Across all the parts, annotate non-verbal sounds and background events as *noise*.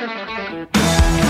Thank you.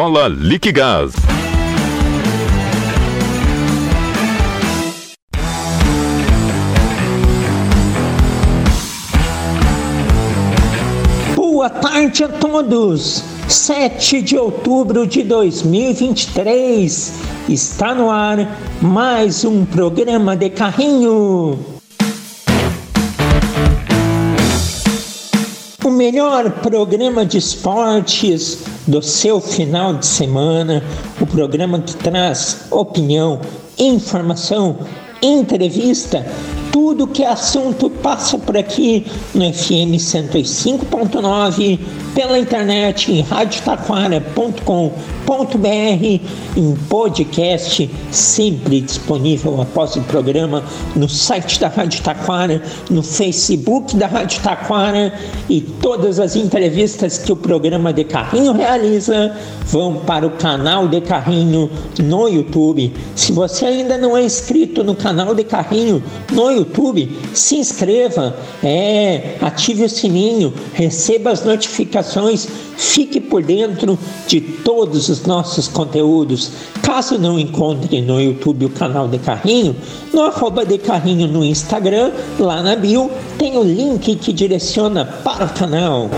Viola Liquigás. Boa tarde a todos. 7 de outubro de 2023 está no ar mais um programa de carrinho. O melhor programa de esportes do seu final de semana, o programa que traz opinião, informação, entrevista, tudo que é assunto passa por aqui no FM 105.9, pela internet em radiotaquara.com.br, em podcast sempre disponível após o programa no site da Rádio Taquara, no Facebook da Rádio Taquara e todas as entrevistas que o programa de Carrinho realiza vão para o canal de Carrinho no YouTube. Se você ainda não é inscrito no canal de Carrinho no YouTube, se inscreva, é, ative o sininho, receba as notificações, fique por dentro de todos os nossos conteúdos. Caso não encontre no YouTube o canal de Carrinho, no arroba de Carrinho no Instagram, lá na bio, tem o link que direciona para o canal.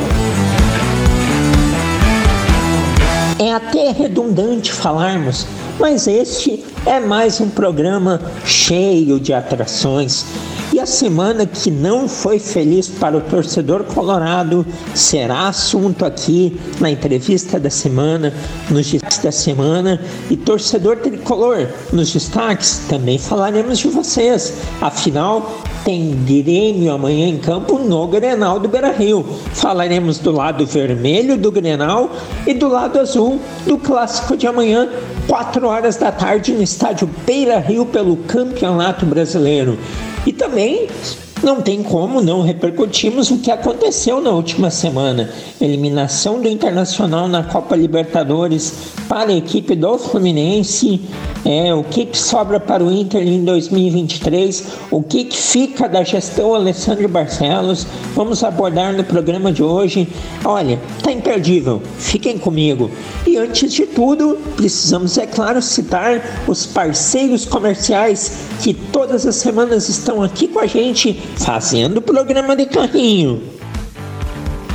É até redundante falarmos, mas este é mais um programa cheio de atrações. E a semana que não foi feliz para o torcedor colorado será assunto aqui na entrevista da semana, nos destaques da semana. E torcedor tricolor, nos destaques também falaremos de vocês. Afinal, tem Grêmio amanhã em campo no Grenal do Beira Rio. Falaremos do lado vermelho do Grenal e do lado azul do clássico de amanhã, 4 horas da tarde, no estádio Beira Rio, pelo Campeonato Brasileiro. E também não tem como não repercutirmos o que aconteceu na última semana. Eliminação do Internacional na Copa Libertadores para a equipe do Fluminense. É, o que, que sobra para o Inter em 2023? O que, que fica da gestão Alessandro Barcelos? Vamos abordar no programa de hoje. Olha, tá imperdível. Fiquem comigo. E antes de tudo, precisamos, é claro, citar os parceiros comerciais que todas as semanas estão aqui com a gente fazendo programa de carrinho.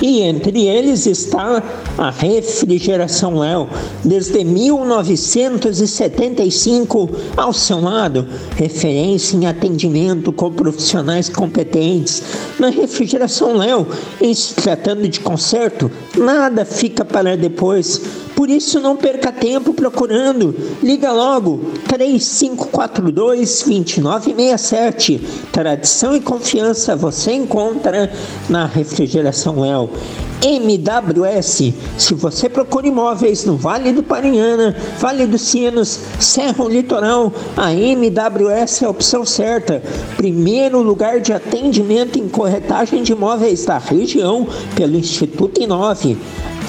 E entre eles está a refrigeração Léo, desde 1975 ao seu lado, referência em atendimento com profissionais competentes. Na refrigeração Léo, em se tratando de conserto, nada fica para depois. Por isso não perca tempo procurando. Liga logo 3542 2967. Tradição e confiança você encontra na Refrigeração Léo. MWS. Se você procura imóveis no Vale do Paranhana, Vale dos Sinos, Serra Litoral, a MWS é a opção certa. Primeiro lugar de atendimento em corretagem de imóveis da região pelo Instituto Inove.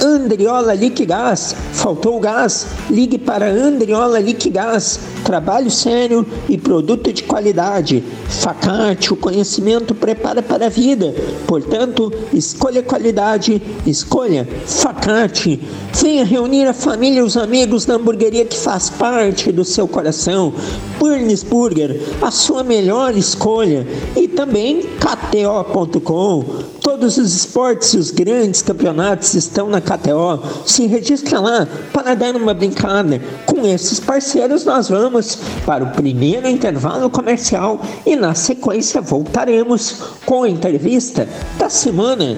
Andriola Liquigás, faltou gás? Ligue para Andriola Liquigás. Trabalho sério e produto de qualidade. Facate, o conhecimento prepara para a vida. Portanto, escolha qualidade, escolha Facate. Venha reunir a família e os amigos da hamburgueria que faz parte do seu coração. Burns Burger, a sua melhor escolha. E também KTO.com. Todos os esportes e os grandes campeonatos estão na KTO. Se registra lá para dar uma brincada. Com esses parceiros, nós vamos para o primeiro intervalo comercial e na sequência voltaremos com a entrevista da semana.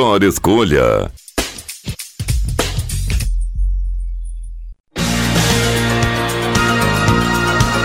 melhor escolha.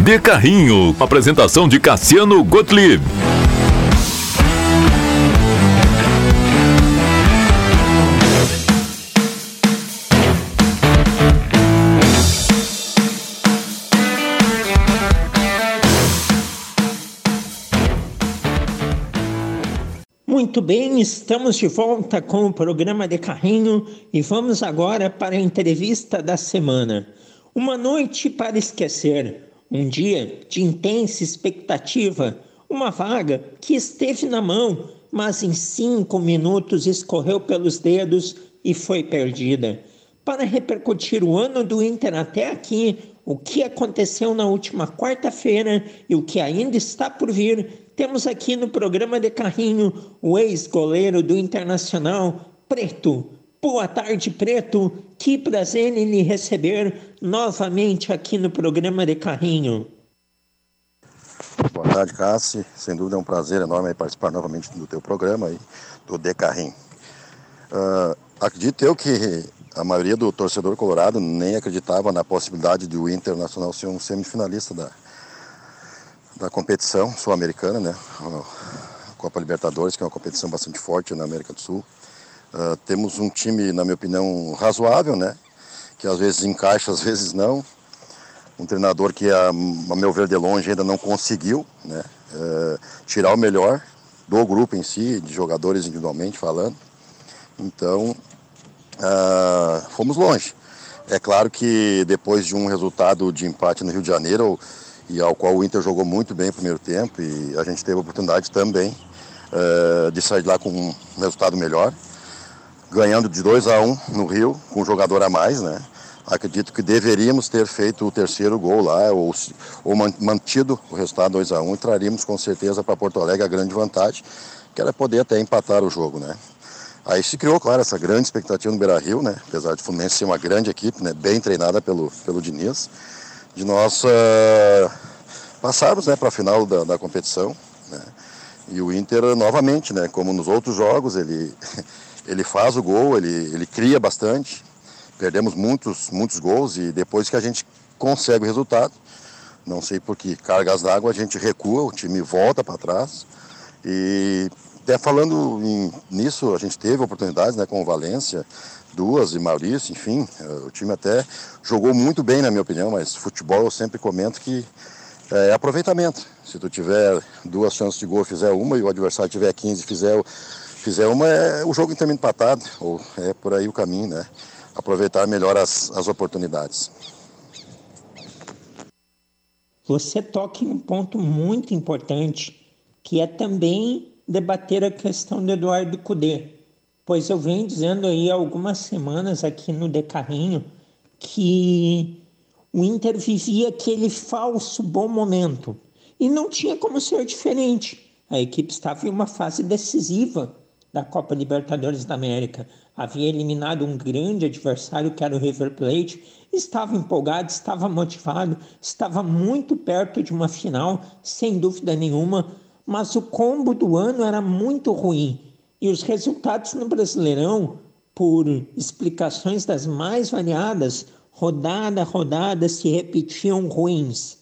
De Carrinho. Apresentação de Cassiano Gottlieb. Muito bem, estamos de volta com o programa de carrinho e vamos agora para a entrevista da semana. Uma noite para esquecer. Um dia de intensa expectativa, uma vaga que esteve na mão, mas em cinco minutos escorreu pelos dedos e foi perdida. Para repercutir o ano do Inter até aqui, o que aconteceu na última quarta-feira e o que ainda está por vir, temos aqui no programa de carrinho o ex-goleiro do Internacional, Preto, Boa tarde, Preto. Que prazer em lhe receber novamente aqui no programa de Carrinho. Boa tarde, Cassi. Sem dúvida é um prazer enorme participar novamente do teu programa aí, do De Carrinho. Uh, acredito eu que a maioria do torcedor colorado nem acreditava na possibilidade de o Internacional ser um semifinalista da, da competição sul-americana, né? A Copa Libertadores, que é uma competição bastante forte na América do Sul. Uh, temos um time, na minha opinião, razoável, né? Que às vezes encaixa, às vezes não. Um treinador que, a, a meu ver, de longe ainda não conseguiu né? Uh, tirar o melhor do grupo em si, de jogadores individualmente falando. Então, uh, fomos longe. É claro que depois de um resultado de empate no Rio de Janeiro, e ao qual o Inter jogou muito bem no primeiro tempo, e a gente teve a oportunidade também uh, de sair de lá com um resultado melhor, ganhando de 2 a 1 um no Rio, com um jogador a mais, né? Acredito que deveríamos ter feito o terceiro gol lá, ou, ou mantido o resultado 2 a 1 um, e traríamos com certeza para Porto Alegre a grande vantagem, que era poder até empatar o jogo, né? Aí se criou, claro, essa grande expectativa no Beira-Rio, né? Apesar de Fluminense ser uma grande equipe, né? Bem treinada pelo, pelo Diniz, de nós uh, passarmos né, para a final da, da competição, né? E o Inter, novamente, né? Como nos outros jogos, ele, *laughs* ele faz o gol, ele, ele cria bastante, perdemos muitos, muitos gols e depois que a gente consegue o resultado, não sei por que cargas d'água, a gente recua, o time volta para trás e até falando em, nisso, a gente teve oportunidades né, com o Valência, duas e Maurício, enfim, eh, o time até jogou muito bem, na minha opinião, mas futebol eu sempre comento que é aproveitamento. Se tu tiver duas chances de gol, fizer uma, e o adversário tiver 15 e fizer, fizer uma, é o jogo inteiramente empatado, ou é por aí o caminho, né? Aproveitar melhor as, as oportunidades. Você toca em um ponto muito importante, que é também debater a questão do Eduardo Cudê, pois eu venho dizendo aí algumas semanas aqui no Decarrinho que o Inter vivia aquele falso bom momento e não tinha como ser diferente. A equipe estava em uma fase decisiva da Copa Libertadores da América. Havia eliminado um grande adversário que era o River Plate, estava empolgado, estava motivado, estava muito perto de uma final, sem dúvida nenhuma mas o combo do ano era muito ruim e os resultados no Brasileirão, por explicações das mais variadas, rodada a rodada se repetiam ruins.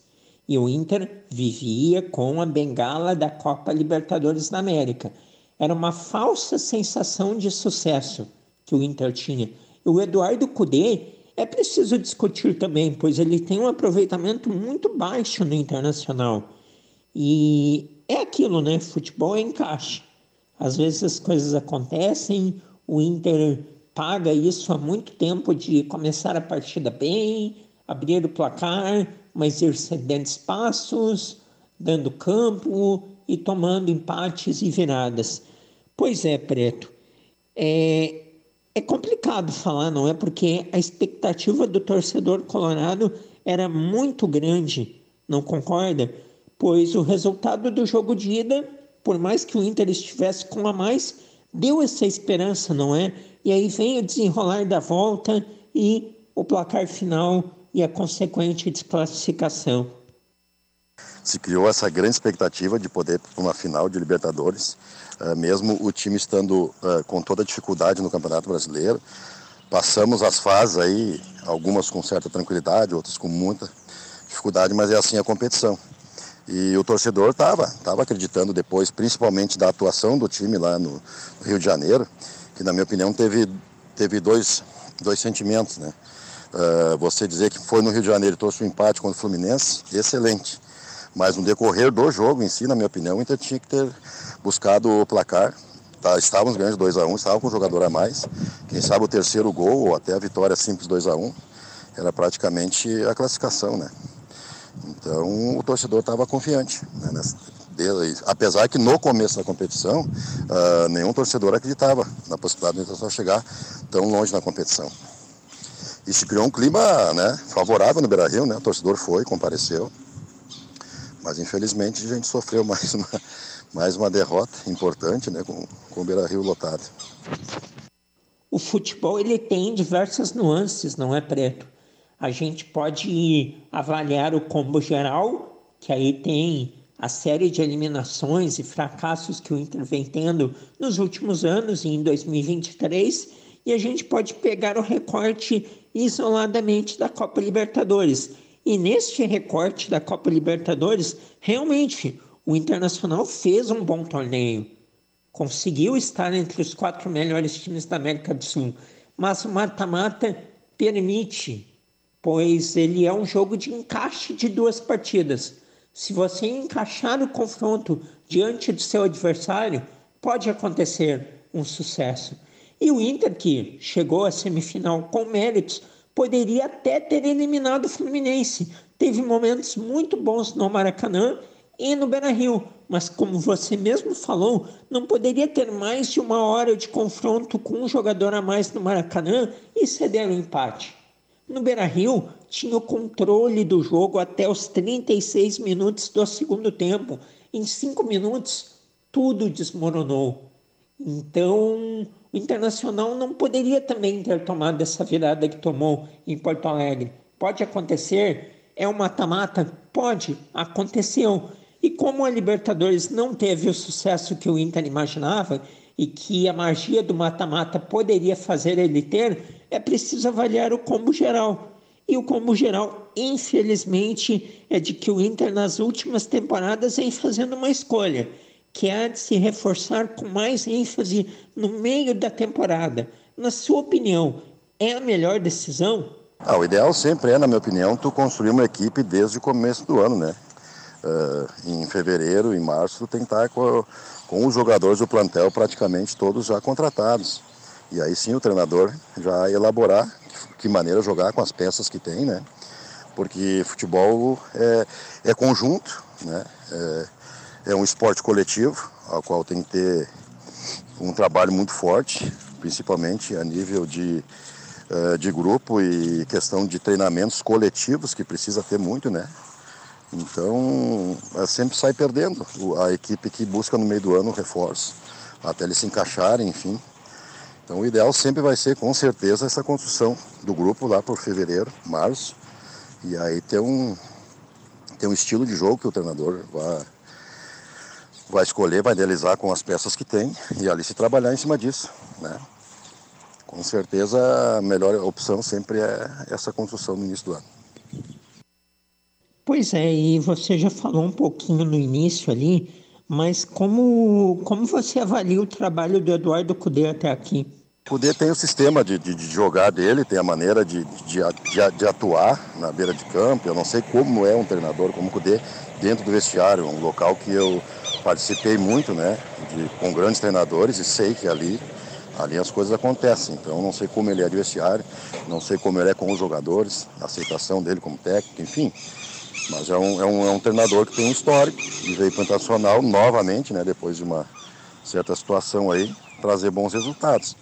E o Inter vivia com a bengala da Copa Libertadores da América. Era uma falsa sensação de sucesso que o Inter tinha. E o Eduardo Cudê é preciso discutir também, pois ele tem um aproveitamento muito baixo no Internacional. E é aquilo, né? Futebol é encaixe. Às vezes as coisas acontecem, o Inter paga isso há muito tempo de começar a partida bem, abrir o placar, mas ir cedendo espaços, dando campo e tomando empates e viradas. Pois é, Preto. É, é complicado falar, não é? Porque a expectativa do torcedor colorado era muito grande, não concorda? pois o resultado do jogo de ida, por mais que o Inter estivesse com a mais, deu essa esperança, não é? E aí vem o desenrolar da volta e o placar final e a consequente desclassificação. Se criou essa grande expectativa de poder para uma final de Libertadores, mesmo o time estando uh, com toda a dificuldade no Campeonato Brasileiro. Passamos as fases aí, algumas com certa tranquilidade, outras com muita dificuldade, mas é assim a competição. E o torcedor estava tava acreditando depois, principalmente da atuação do time lá no, Rio de Janeiro, que na minha opinião teve, teve dois, dois sentimentos. Né? Uh, você dizer que foi no Rio de Janeiro e trouxe um empate contra o Fluminense, excelente. Mas no decorrer do jogo em si, na minha opinião, o Inter tinha que ter buscado o placar. Tá, estávamos ganhando 2 a 1 um, estava com um jogador a mais. Quem sabe o terceiro gol ou até a vitória simples 2 a 1 um, era praticamente a classificação, né? Então o torcedor estava confiante. Né, nessa, apesar que no começo da competição, uh, nenhum torcedor acreditava na possibilidade do Internacional chegar tão longe na competição. Se criou um clima né, favorável no Beira-Rio, né? o torcedor foi, compareceu. Mas infelizmente a gente sofreu *laughs* mais uma, mais uma derrota importante né, com, com o Beira-Rio lotado. O futebol ele tem diversas nuances, não é, Preto? A gente pode avaliar o combo geral, que aí tem a série de eliminações e fracassos que o Inter vem tendo nos últimos anos e em 2023, e a gente pode pegar o recorte isoladamente da Copa Libertadores. E neste recorte da Copa Libertadores, realmente o Internacional fez um bom torneio. Conseguiu estar entre os quatro melhores times da América do Sul. Mas o mata-mata permite pois ele é um jogo de encaixe de duas partidas. Se você encaixar o confronto diante do seu adversário, pode acontecer um sucesso. E o Inter, que chegou à semifinal com méritos, poderia até ter eliminado o Fluminense. Teve momentos muito bons no Maracanã e no Beira-Rio, mas como você mesmo falou, não poderia ter mais de uma hora de confronto com um jogador a mais no Maracanã e ceder o um empate. No Beira-Rio, tinha o controle do jogo até os 36 minutos do segundo tempo. Em cinco minutos, tudo desmoronou. Então, o Internacional não poderia também ter tomado essa virada que tomou em Porto Alegre. Pode acontecer? É um mata-mata? Pode, aconteceu. E como a Libertadores não teve o sucesso que o Inter imaginava e que a magia do mata-mata poderia fazer ele ter, é preciso avaliar o combo geral. E o combo geral, infelizmente, é de que o Inter nas últimas temporadas vem fazendo uma escolha, que é de se reforçar com mais ênfase no meio da temporada. Na sua opinião, é a melhor decisão? Ah, o ideal sempre é, na minha opinião, tu construir uma equipe desde o começo do ano, né? Uh, em fevereiro, em março, estar com, com os jogadores do plantel praticamente todos já contratados. E aí sim o treinador já elaborar que maneira jogar com as peças que tem, né? Porque futebol é, é conjunto, né? É, é um esporte coletivo, ao qual tem que ter um trabalho muito forte, principalmente a nível de, uh, de grupo e questão de treinamentos coletivos, que precisa ter muito, né? Então, é, sempre sai perdendo a equipe que busca no meio do ano reforço, até eles se encaixarem, enfim. Então, o ideal sempre vai ser, com certeza, essa construção do grupo lá por fevereiro, março, e aí ter um, ter um estilo de jogo que o treinador vai, vai escolher, vai idealizar com as peças que tem e ali se trabalhar em cima disso, né? Com certeza, a melhor opção sempre é essa construção no início do ano. Pois é, e você já falou um pouquinho no início ali, mas como, como você avalia o trabalho do Eduardo Cudê até aqui? Cudê tem o sistema de, de, de, jogar dele, tem a maneira de, de, de, atuar na beira de campo. Eu não sei como é um treinador como Cudê dentro do vestiário, um local que eu participei muito, né, com grandes treinadores e sei que ali ali as coisas acontecem. Então não sei como ele é de vestiário, não sei como ele é com os jogadores, a aceitação dele como técnico, enfim. Mas é um, é um, é um treinador que tem um histórico e veio para o Internacional novamente, né, depois de uma certa situação aí, trazer bons resultados.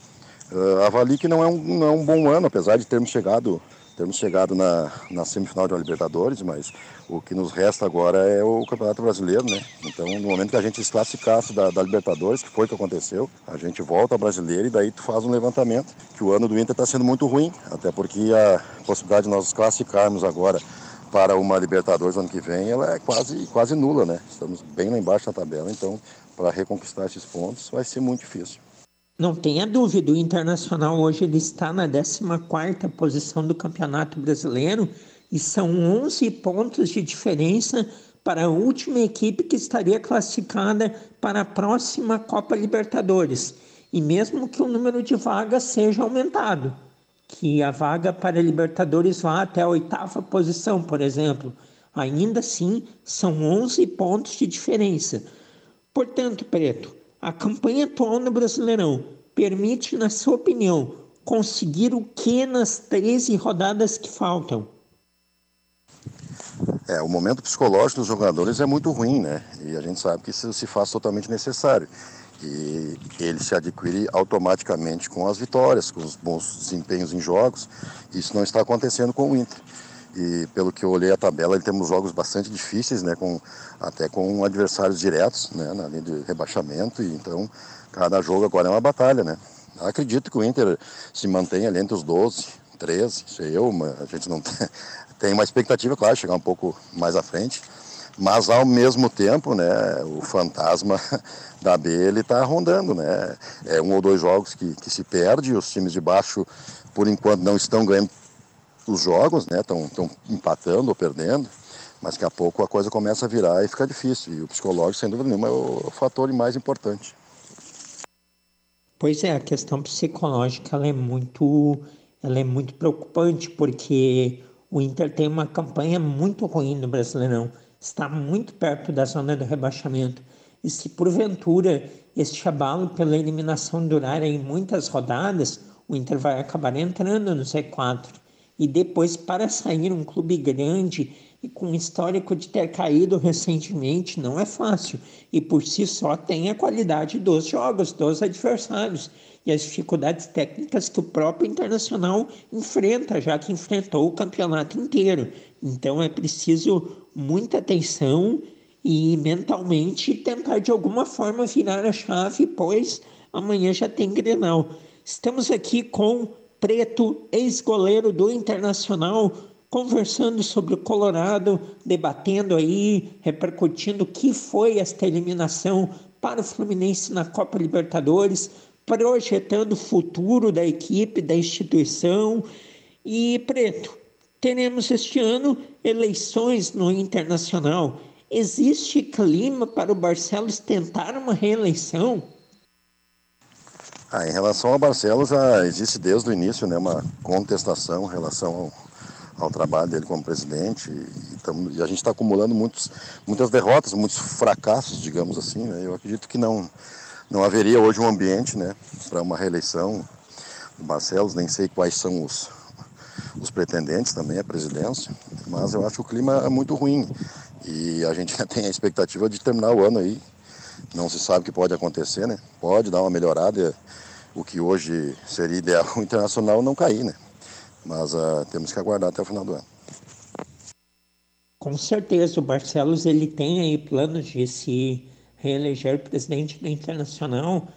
Uh, que não é, um, não é um bom ano, apesar de termos chegado, termos chegado na, na semifinal de uma Libertadores, mas o que nos resta agora é o Campeonato Brasileiro, né? Então, no momento que a gente se classificasse da, da Libertadores, que foi o que aconteceu, a gente volta ao Brasileiro e daí tu faz um levantamento, que o ano do Inter está sendo muito ruim, até porque a possibilidade de nós classificarmos agora para uma Libertadores ano que vem, ela é quase, quase nula, né? Estamos bem lá embaixo na tabela, então para reconquistar esses pontos vai ser muito difícil. Não tenha dúvida, o Internacional hoje ele está na 14ª posição do Campeonato Brasileiro e são 11 pontos de diferença para a última equipe que estaria classificada para a próxima Copa Libertadores. E mesmo que o número de vagas seja aumentado, que a vaga para a Libertadores vá até a oitava posição, por exemplo. Ainda assim, são 11 pontos de diferença. Portanto, Preto, a campanha atual no Brasileirão permite, na sua opinião, conseguir o que nas 13 rodadas que faltam? É, o momento psicológico dos jogadores é muito ruim, né? E a gente sabe que isso se faz totalmente necessário e ele se adquire automaticamente com as vitórias, com os bons desempenhos em jogos. Isso não está acontecendo com o Inter. E pelo que eu olhei a tabela, ele temos jogos bastante difíceis, né, com, até com adversários diretos, né, na linha de rebaixamento, e então cada jogo agora é uma batalha, né. Acredito que o Inter se mantenha ali entre os 12, 13, sei eu, mas a gente não tem, *laughs* tem uma expectativa, claro, chegar um pouco mais à frente, mas ao mesmo tempo, né, o fantasma *laughs* da B ele está rondando, né? É um ou dois jogos que, que se perde, os times de baixo, por enquanto, não estão ganhando os jogos, né? Estão empatando ou perdendo, mas daqui a pouco a coisa começa a virar e fica difícil. E o psicológico, sem dúvida nenhuma, é o fator mais importante. Pois é, a questão psicológica ela é muito, ela é muito preocupante porque o Inter tem uma campanha muito ruim no Brasileirão está muito perto da zona do rebaixamento. E se porventura este abalo pela eliminação durar em muitas rodadas, o Inter vai acabar entrando no Z4. e depois para sair um clube grande e com histórico de ter caído recentemente não é fácil e por si só tem a qualidade dos jogos, dos adversários e as dificuldades técnicas que o próprio Internacional enfrenta, já que enfrentou o campeonato inteiro. Então é preciso muita atenção e mentalmente tentar de alguma forma virar a chave, pois amanhã já tem Grenal. Estamos aqui com Preto, ex-goleiro do Internacional, conversando sobre o Colorado, debatendo aí, repercutindo o que foi esta eliminação para o Fluminense na Copa Libertadores, projetando o futuro da equipe, da instituição. E Preto, teremos este ano eleições no Internacional. Existe clima para o Barcelos tentar uma reeleição? Ah, em relação ao Barcelos, existe desde o início né, uma contestação em relação ao, ao trabalho dele como presidente. E, tamo, e a gente está acumulando muitos, muitas derrotas, muitos fracassos, digamos assim. Né? Eu acredito que não, não haveria hoje um ambiente né, para uma reeleição do Barcelos, nem sei quais são os, os pretendentes também à presidência, mas eu acho que o clima é muito ruim. E a gente já *laughs* tem a expectativa de terminar o ano aí. Não se sabe o que pode acontecer, né? Pode dar uma melhorada, o que hoje seria ideal o *laughs* internacional não cair, né? Mas uh, temos que aguardar até o final do ano. Com certeza, o Barcelos ele tem aí planos de se reeleger presidente do Internacional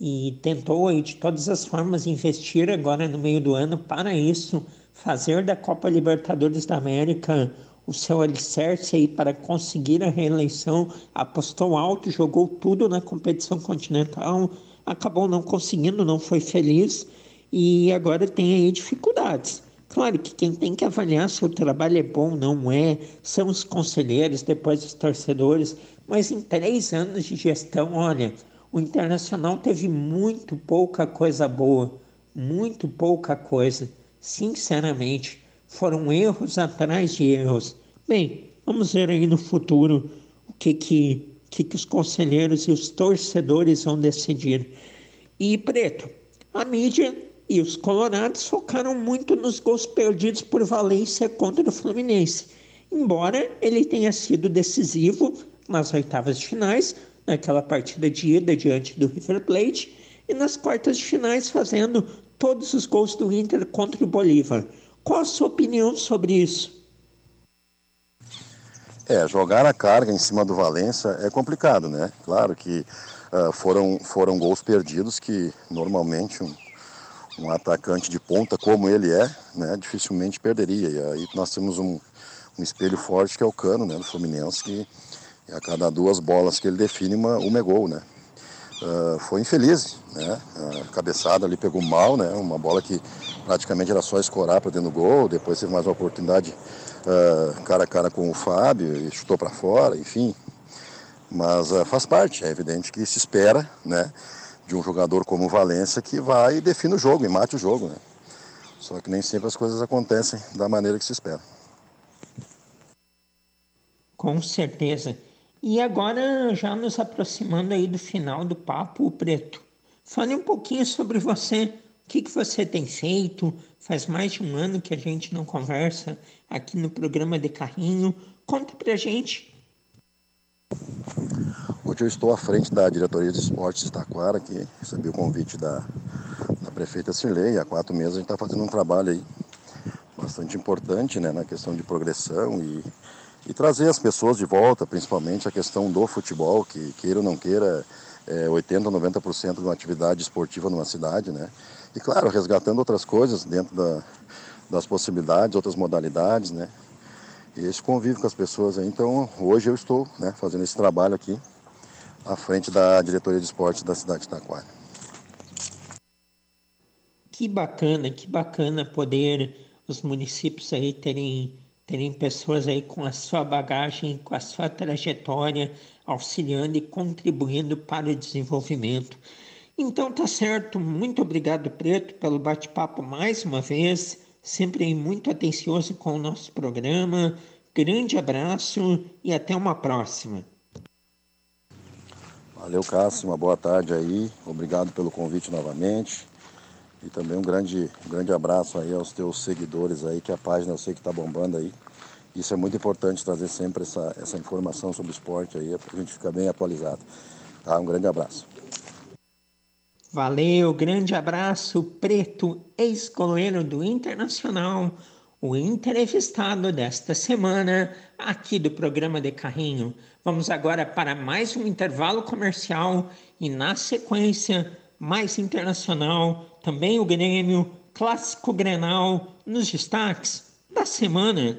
e tentou aí de todas as formas investir agora no meio do ano para isso, fazer da Copa Libertadores da América o seu alicerce aí para conseguir a reeleição, apostou alto, jogou tudo na competição continental, acabou não conseguindo, não foi feliz e agora tem aí dificuldades. Claro que quem tem que avaliar se o trabalho é bom ou não é, são os conselheiros, depois os torcedores, mas em três anos de gestão, olha, o Internacional teve muito pouca coisa boa, muito pouca coisa, sinceramente foram erros atrás de erros. Bem, vamos ver aí no futuro o que que, que, que os conselheiros e os torcedores vão decidir. E Preto, a mídia e os colorados focaram muito nos gols perdidos por Valência contra o Fluminense. Embora ele tenha sido decisivo nas oitavas de finais, naquela partida de ida diante do River Plate, e nas quartas de finais fazendo todos os gols do Inter contra o Bolívar. Qual a sua opinião sobre isso? É, jogar a carga em cima do Valência é complicado, né? Claro que uh, foram, foram gols perdidos que normalmente um, um atacante de ponta como ele é, né, dificilmente perderia. E aí nós temos um, um espelho forte que é o Cano, né, do Fluminense, que a cada duas bolas que ele define, uma, uma é gol, né? Uh, foi infeliz, né? A cabeçada ali pegou mal, né? Uma bola que praticamente era só escorar para dentro do gol. Depois teve mais uma oportunidade uh, cara a cara com o Fábio e chutou para fora, enfim. Mas uh, faz parte, é evidente que se espera, né? De um jogador como o Valência que vai e define o jogo e mate o jogo, né? Só que nem sempre as coisas acontecem da maneira que se espera. Com certeza. E agora, já nos aproximando aí do final do Papo Preto, fale um pouquinho sobre você. O que, que você tem feito? Faz mais de um ano que a gente não conversa aqui no programa de carrinho. Conta pra gente. Hoje eu estou à frente da diretoria de esportes de Taquara, que recebi o convite da, da prefeita Cirlei. Há quatro meses a gente está fazendo um trabalho aí bastante importante né, na questão de progressão e e trazer as pessoas de volta, principalmente a questão do futebol, que queira ou não queira, é 80% 90% de uma atividade esportiva numa cidade, né? E claro, resgatando outras coisas dentro da, das possibilidades, outras modalidades, né? E esse convívio com as pessoas aí. Então, hoje eu estou né, fazendo esse trabalho aqui à frente da diretoria de esportes da cidade de Taquara. Que bacana, que bacana poder os municípios aí terem terem pessoas aí com a sua bagagem, com a sua trajetória, auxiliando e contribuindo para o desenvolvimento. Então tá certo, muito obrigado Preto pelo bate-papo mais uma vez, sempre muito atencioso com o nosso programa. Grande abraço e até uma próxima. Valeu, Cássio, uma boa tarde aí. Obrigado pelo convite novamente. E também um grande, um grande abraço aí aos teus seguidores aí, que a página eu sei que está bombando aí. Isso é muito importante trazer sempre essa, essa informação sobre esporte aí, para a gente ficar bem atualizado. Tá? Um grande abraço. Valeu, grande abraço, Preto, ex-goleiro do Internacional, o entrevistado desta semana aqui do programa de Carrinho. Vamos agora para mais um intervalo comercial e, na sequência, mais internacional, também o Grêmio, clássico Grenal, nos destaques da semana.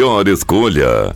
melhor escolha.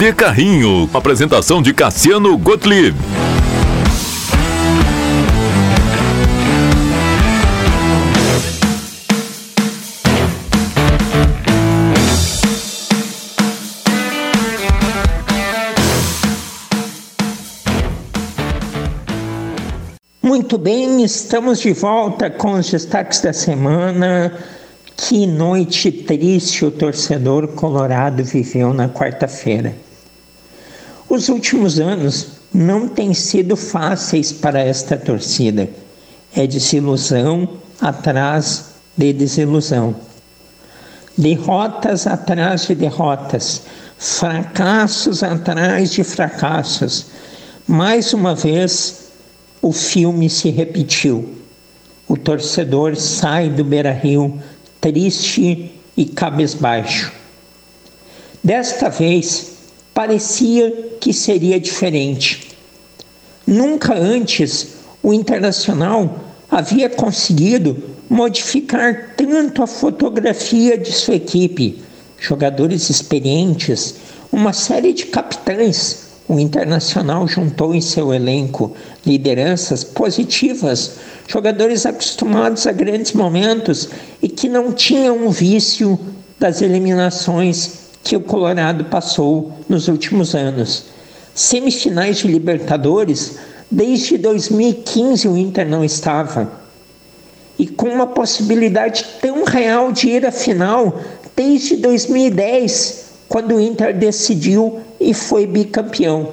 De Carrinho. Apresentação de Cassiano Gottlieb. Muito bem, estamos de volta com os destaques da semana. Que noite triste o torcedor colorado viveu na quarta-feira. Os últimos anos não têm sido fáceis para esta torcida. É desilusão atrás de desilusão. Derrotas atrás de derrotas, fracassos atrás de fracassos. Mais uma vez, o filme se repetiu. O torcedor sai do Beira Rio triste e cabisbaixo. Desta vez, parecia que seria diferente. Nunca antes o Internacional havia conseguido modificar tanto a fotografia de sua equipe, jogadores experientes, uma série de capitães. O Internacional juntou em seu elenco lideranças positivas, jogadores acostumados a grandes momentos e que não tinham o vício das eliminações que o Colorado passou nos últimos anos. Semifinais de Libertadores, desde 2015 o Inter não estava. E com uma possibilidade tão real de ir à final desde 2010, quando o Inter decidiu e foi bicampeão.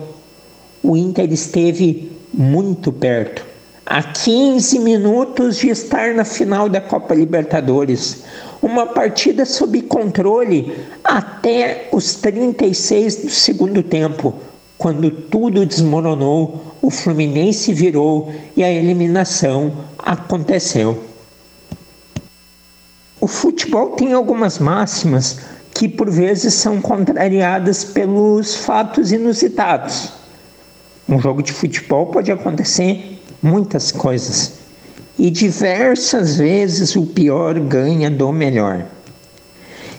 O Inter esteve muito perto, a 15 minutos de estar na final da Copa Libertadores uma partida sob controle até os 36 do segundo tempo, quando tudo desmoronou, o Fluminense virou e a eliminação aconteceu. O futebol tem algumas máximas que por vezes são contrariadas pelos fatos inusitados. Um jogo de futebol pode acontecer muitas coisas e diversas vezes o pior ganha do melhor.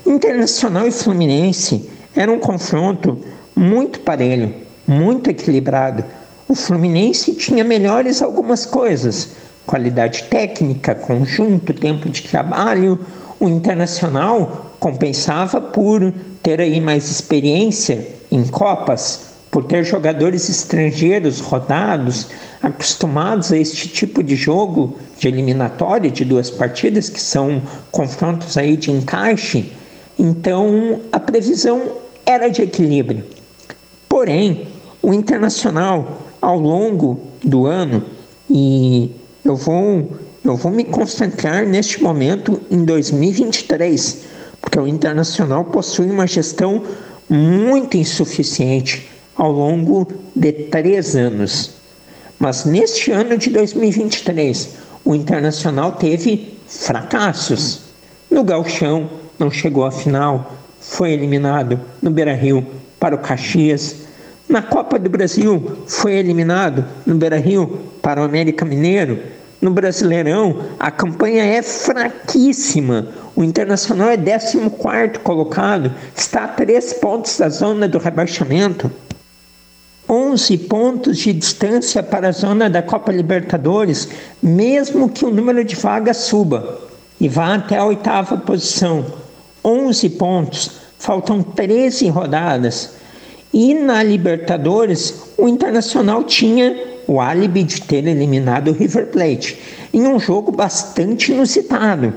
Internacional e Fluminense era um confronto muito parelho, muito equilibrado. O Fluminense tinha melhores algumas coisas, qualidade técnica, conjunto, tempo de trabalho. O Internacional compensava por ter aí mais experiência em Copas, por ter jogadores estrangeiros rodados, acostumados a este tipo de jogo de eliminatória de duas partidas, que são confrontos aí de encaixe, então a previsão era de equilíbrio. Porém, o Internacional, ao longo do ano, e eu vou, eu vou me concentrar neste momento em 2023, porque o Internacional possui uma gestão muito insuficiente ao longo de três anos. Mas neste ano de 2023, o Internacional teve fracassos. No Galchão, não chegou à final, foi eliminado no Beira Rio para o Caxias. Na Copa do Brasil, foi eliminado no Beira Rio para o América Mineiro. No Brasileirão, a campanha é fraquíssima. O Internacional é 14 colocado, está a três pontos da zona do rebaixamento. 11 pontos de distância para a zona da Copa Libertadores, mesmo que o número de vagas suba e vá até a oitava posição. 11 pontos, faltam 13 rodadas. E na Libertadores, o Internacional tinha o álibi de ter eliminado o River Plate em um jogo bastante inusitado.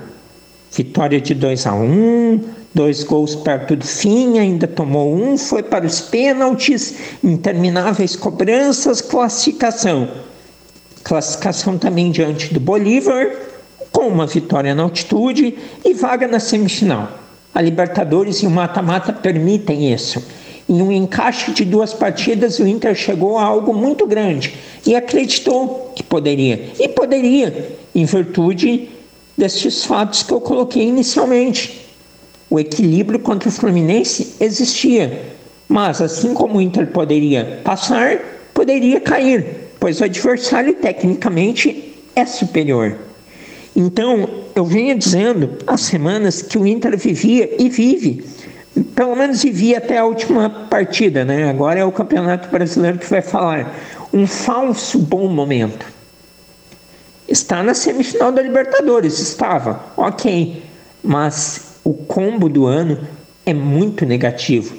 Vitória de 2 a 1, dois gols perto do fim, ainda tomou um, foi para os pênaltis, intermináveis cobranças, classificação. Classificação também diante do Bolívar, com uma vitória na altitude e vaga na semifinal. A Libertadores e o mata-mata permitem isso. Em um encaixe de duas partidas, o Inter chegou a algo muito grande e acreditou que poderia. E poderia, em virtude destes fatos que eu coloquei inicialmente o equilíbrio contra o Fluminense existia, mas assim como o Inter poderia passar, poderia cair, pois o adversário tecnicamente é superior. Então, eu venho dizendo há semanas que o Inter vivia e vive, pelo menos vivia até a última partida, né? Agora é o Campeonato Brasileiro que vai falar. Um falso bom momento. Está na semifinal da Libertadores, estava, ok, mas o combo do ano é muito negativo.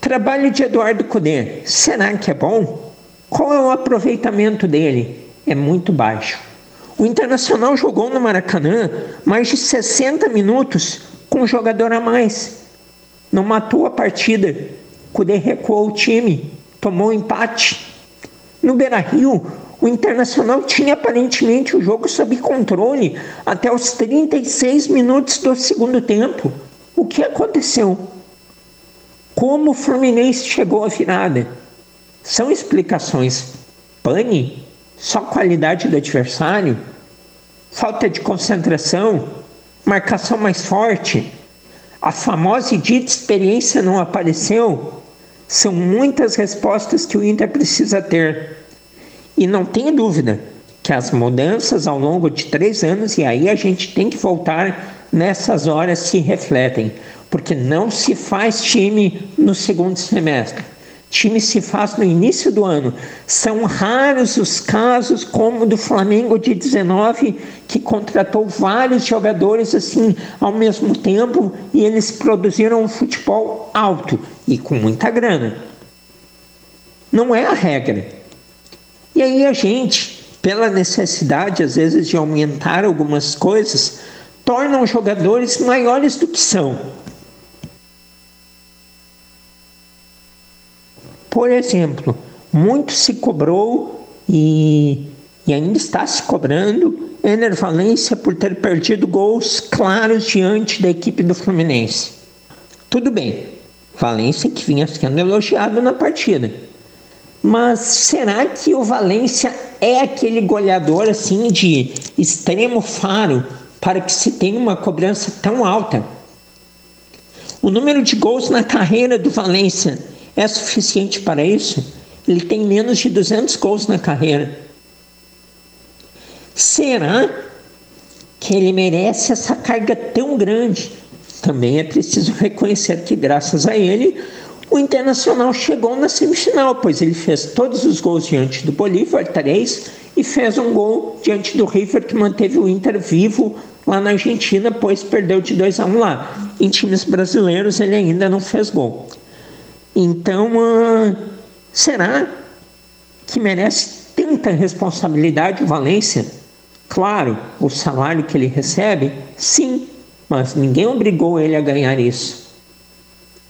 Trabalho de Eduardo Cudê, será que é bom? Qual é o aproveitamento dele? É muito baixo. O Internacional jogou no Maracanã mais de 60 minutos com um jogador a mais. Não matou a partida. Cudê recuou o time, tomou um empate. No Beira Rio, o Internacional tinha aparentemente o jogo sob controle até os 36 minutos do segundo tempo. O que aconteceu? Como o Fluminense chegou à virada? São explicações pane? Só qualidade do adversário? Falta de concentração? Marcação mais forte? A famosa e dita experiência não apareceu? São muitas respostas que o Inter precisa ter. E não tenha dúvida que as mudanças ao longo de três anos, e aí a gente tem que voltar nessas horas, se refletem, porque não se faz time no segundo semestre time se faz no início do ano. São raros os casos, como do Flamengo de 19, que contratou vários jogadores assim ao mesmo tempo e eles produziram um futebol alto e com muita grana. Não é a regra. E aí a gente, pela necessidade às vezes de aumentar algumas coisas, tornam jogadores maiores do que são. Por exemplo, muito se cobrou e, e ainda está se cobrando Ener Valência por ter perdido gols claros diante da equipe do Fluminense. Tudo bem, Valência que vinha sendo elogiado na partida. Mas será que o Valência é aquele goleador assim de extremo faro para que se tenha uma cobrança tão alta? O número de gols na carreira do Valência é suficiente para isso? Ele tem menos de 200 gols na carreira. Será que ele merece essa carga tão grande? Também é preciso reconhecer que, graças a ele, o Internacional chegou na semifinal, pois ele fez todos os gols diante do Bolívar, três, e fez um gol diante do River, que manteve o Inter vivo lá na Argentina, pois perdeu de 2 a 1 um lá. Em times brasileiros, ele ainda não fez gol. Então, uh, será que merece tanta responsabilidade o Valência? Claro, o salário que ele recebe, sim, mas ninguém obrigou ele a ganhar isso.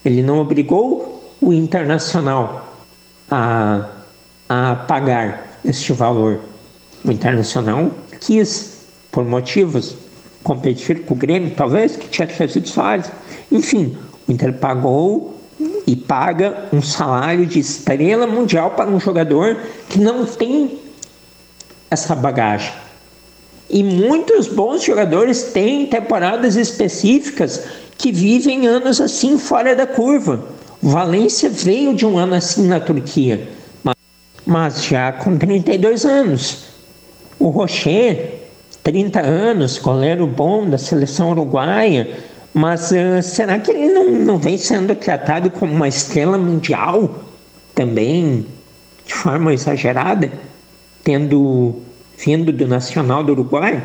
Ele não obrigou o Internacional a, a pagar este valor. O Internacional quis, por motivos, competir com o Grêmio, talvez, que tinha trazido Soares. Enfim, o Inter pagou e paga um salário de estrela mundial para um jogador que não tem essa bagagem. E muitos bons jogadores têm temporadas específicas que vivem anos assim fora da curva. Valência veio de um ano assim na Turquia, mas já com 32 anos. O Rocher, 30 anos, goleiro bom da seleção uruguaia, mas uh, será que ele não, não vem sendo tratado como uma estrela mundial também, de forma exagerada, tendo vindo do Nacional do Uruguai?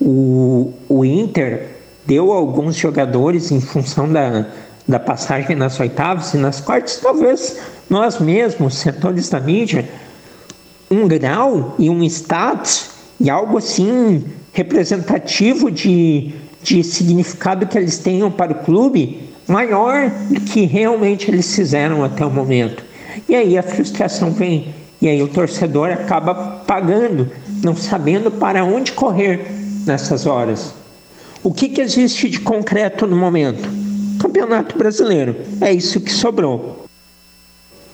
O, o Inter deu alguns jogadores em função da, da passagem nas oitavas e nas quartas, talvez nós mesmos, setores da mídia, um grau e um status e algo assim representativo de de significado que eles tenham para o clube maior do que realmente eles fizeram até o momento. E aí a frustração vem, e aí o torcedor acaba pagando, não sabendo para onde correr nessas horas. O que, que existe de concreto no momento? Campeonato Brasileiro. É isso que sobrou.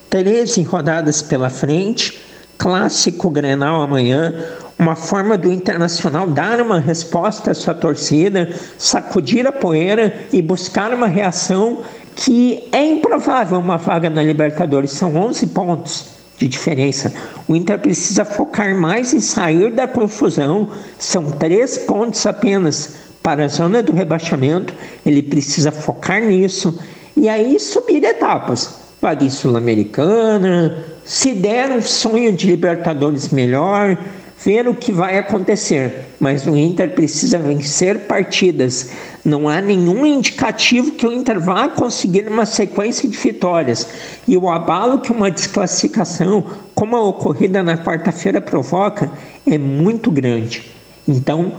13 rodadas pela frente, clássico Grenal amanhã, uma forma do Internacional dar uma resposta à sua torcida, sacudir a poeira e buscar uma reação que é improvável uma vaga na Libertadores. São 11 pontos de diferença. O Inter precisa focar mais em sair da confusão. São três pontos apenas para a zona do rebaixamento. Ele precisa focar nisso e aí subir etapas. Vaga Sul-Americana, se der um sonho de Libertadores melhor, ver o que vai acontecer, mas o Inter precisa vencer partidas. Não há nenhum indicativo que o Inter vá conseguir uma sequência de vitórias. E o abalo que uma desclassificação, como a ocorrida na quarta-feira, provoca é muito grande. Então,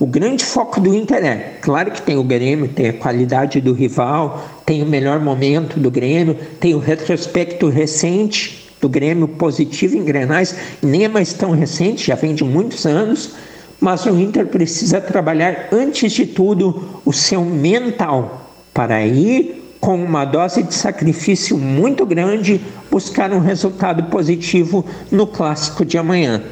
o grande foco do Inter é, claro que tem o Grêmio, tem a qualidade do rival, tem o melhor momento do Grêmio, tem o retrospecto recente do Grêmio positivo em Grenais, nem é mais tão recente, já vem de muitos anos, mas o Inter precisa trabalhar antes de tudo o seu mental para ir com uma dose de sacrifício muito grande buscar um resultado positivo no clássico de amanhã.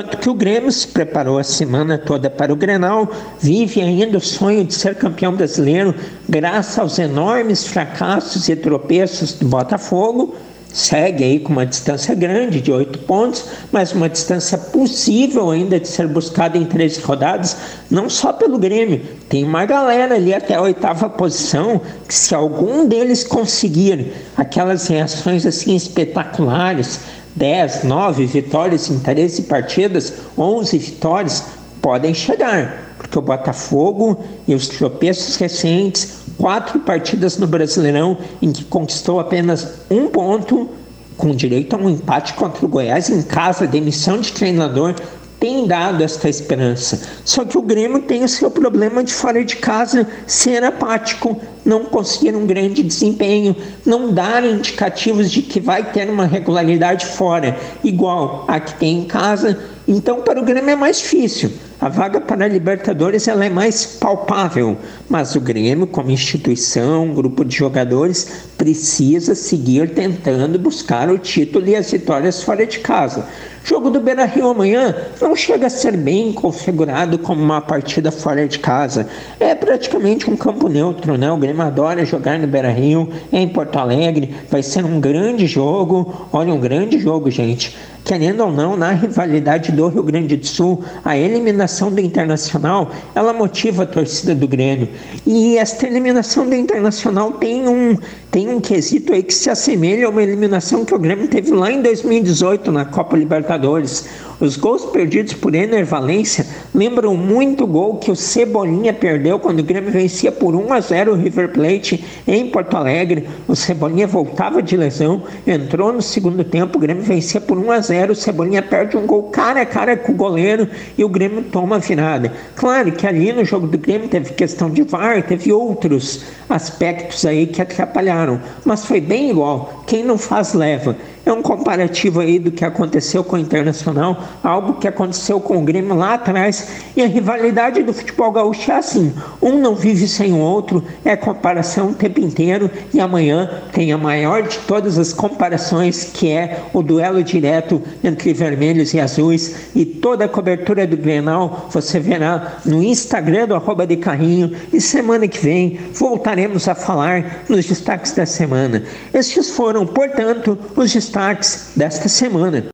Enquanto que o Grêmio se preparou a semana toda para o Grenal, vive ainda o sonho de ser campeão brasileiro, graças aos enormes fracassos e tropeços do Botafogo. Segue aí com uma distância grande de oito pontos, mas uma distância possível ainda de ser buscada em três rodadas, não só pelo Grêmio, tem uma galera ali até a oitava posição que se algum deles conseguir aquelas reações assim espetaculares, 10, 9 vitórias em 13 partidas, 11 vitórias, podem chegar porque o Botafogo e os tropeços recentes, quatro partidas no Brasileirão em que conquistou apenas um ponto, com direito a um empate contra o Goiás em casa, demissão de treinador, tem dado esta esperança. Só que o Grêmio tem o seu problema de fora de casa ser apático, não conseguir um grande desempenho, não dar indicativos de que vai ter uma regularidade fora, igual a que tem em casa. Então, para o Grêmio é mais difícil. A vaga para a Libertadores ela é mais palpável, mas o Grêmio, como instituição, grupo de jogadores, precisa seguir tentando buscar o título e as vitórias fora de casa. Jogo do Beira Rio amanhã não chega a ser bem configurado como uma partida fora de casa. É praticamente um campo neutro, né? O Grêmio adora jogar no Beira Rio, em Porto Alegre, vai ser um grande jogo. Olha, um grande jogo, gente querendo ou não, na rivalidade do Rio Grande do Sul, a eliminação do Internacional, ela motiva a torcida do Grêmio. E esta eliminação do Internacional tem um, tem um quesito aí que se assemelha a uma eliminação que o Grêmio teve lá em 2018 na Copa Libertadores. Os gols perdidos por Ener Valência lembram muito o gol que o Cebolinha perdeu quando o Grêmio vencia por 1 a 0 o River Plate em Porto Alegre. O Cebolinha voltava de lesão, entrou no segundo tempo, o Grêmio vencia por 1 a 0 o Cebolinha perde um gol cara a cara com o goleiro e o Grêmio toma a virada. Claro que ali no jogo do Grêmio teve questão de VAR, teve outros aspectos aí que atrapalharam, mas foi bem igual. Quem não faz leva. É um comparativo aí do que aconteceu com o Internacional, algo que aconteceu com o Grêmio lá atrás. E a rivalidade do futebol gaúcho é assim: um não vive sem o outro, é comparação o tempo inteiro. E amanhã tem a maior de todas as comparações, que é o duelo direto entre vermelhos e azuis. E toda a cobertura do Grenal você verá no Instagram do arroba de carrinho. E semana que vem voltaremos a falar nos destaques da semana. Estes foram, portanto, os destaques destaques desta semana.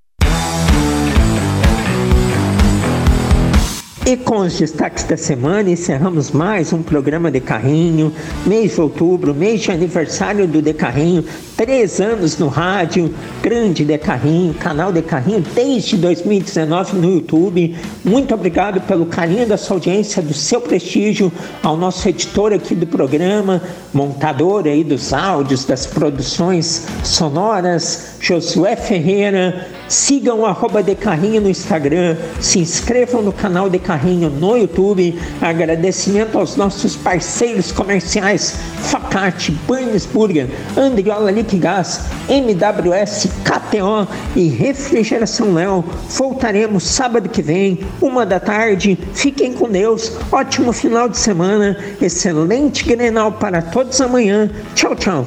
E com os destaques da semana, encerramos mais um programa de carrinho, mês de outubro, mês de aniversário do De Carrinho, três anos no rádio, grande De Carrinho, canal De Carrinho desde 2019 no YouTube. Muito obrigado pelo carinho da sua audiência, do seu prestígio, ao nosso editor aqui do programa, montador aí dos áudios, das produções sonoras, Josué Ferreira. Sigam o arroba De Carrinho no Instagram, se inscrevam no canal De Carrinho no YouTube. Agradecimento aos nossos parceiros comerciais Facate, Burns Burger, Andriola Liquigás, MWS, KTO e Refrigeração Léo. Voltaremos sábado que vem, uma da tarde. Fiquem com Deus. Ótimo final de semana. Excelente Grenal para todos amanhã. Tchau, tchau.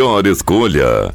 melhor escolha.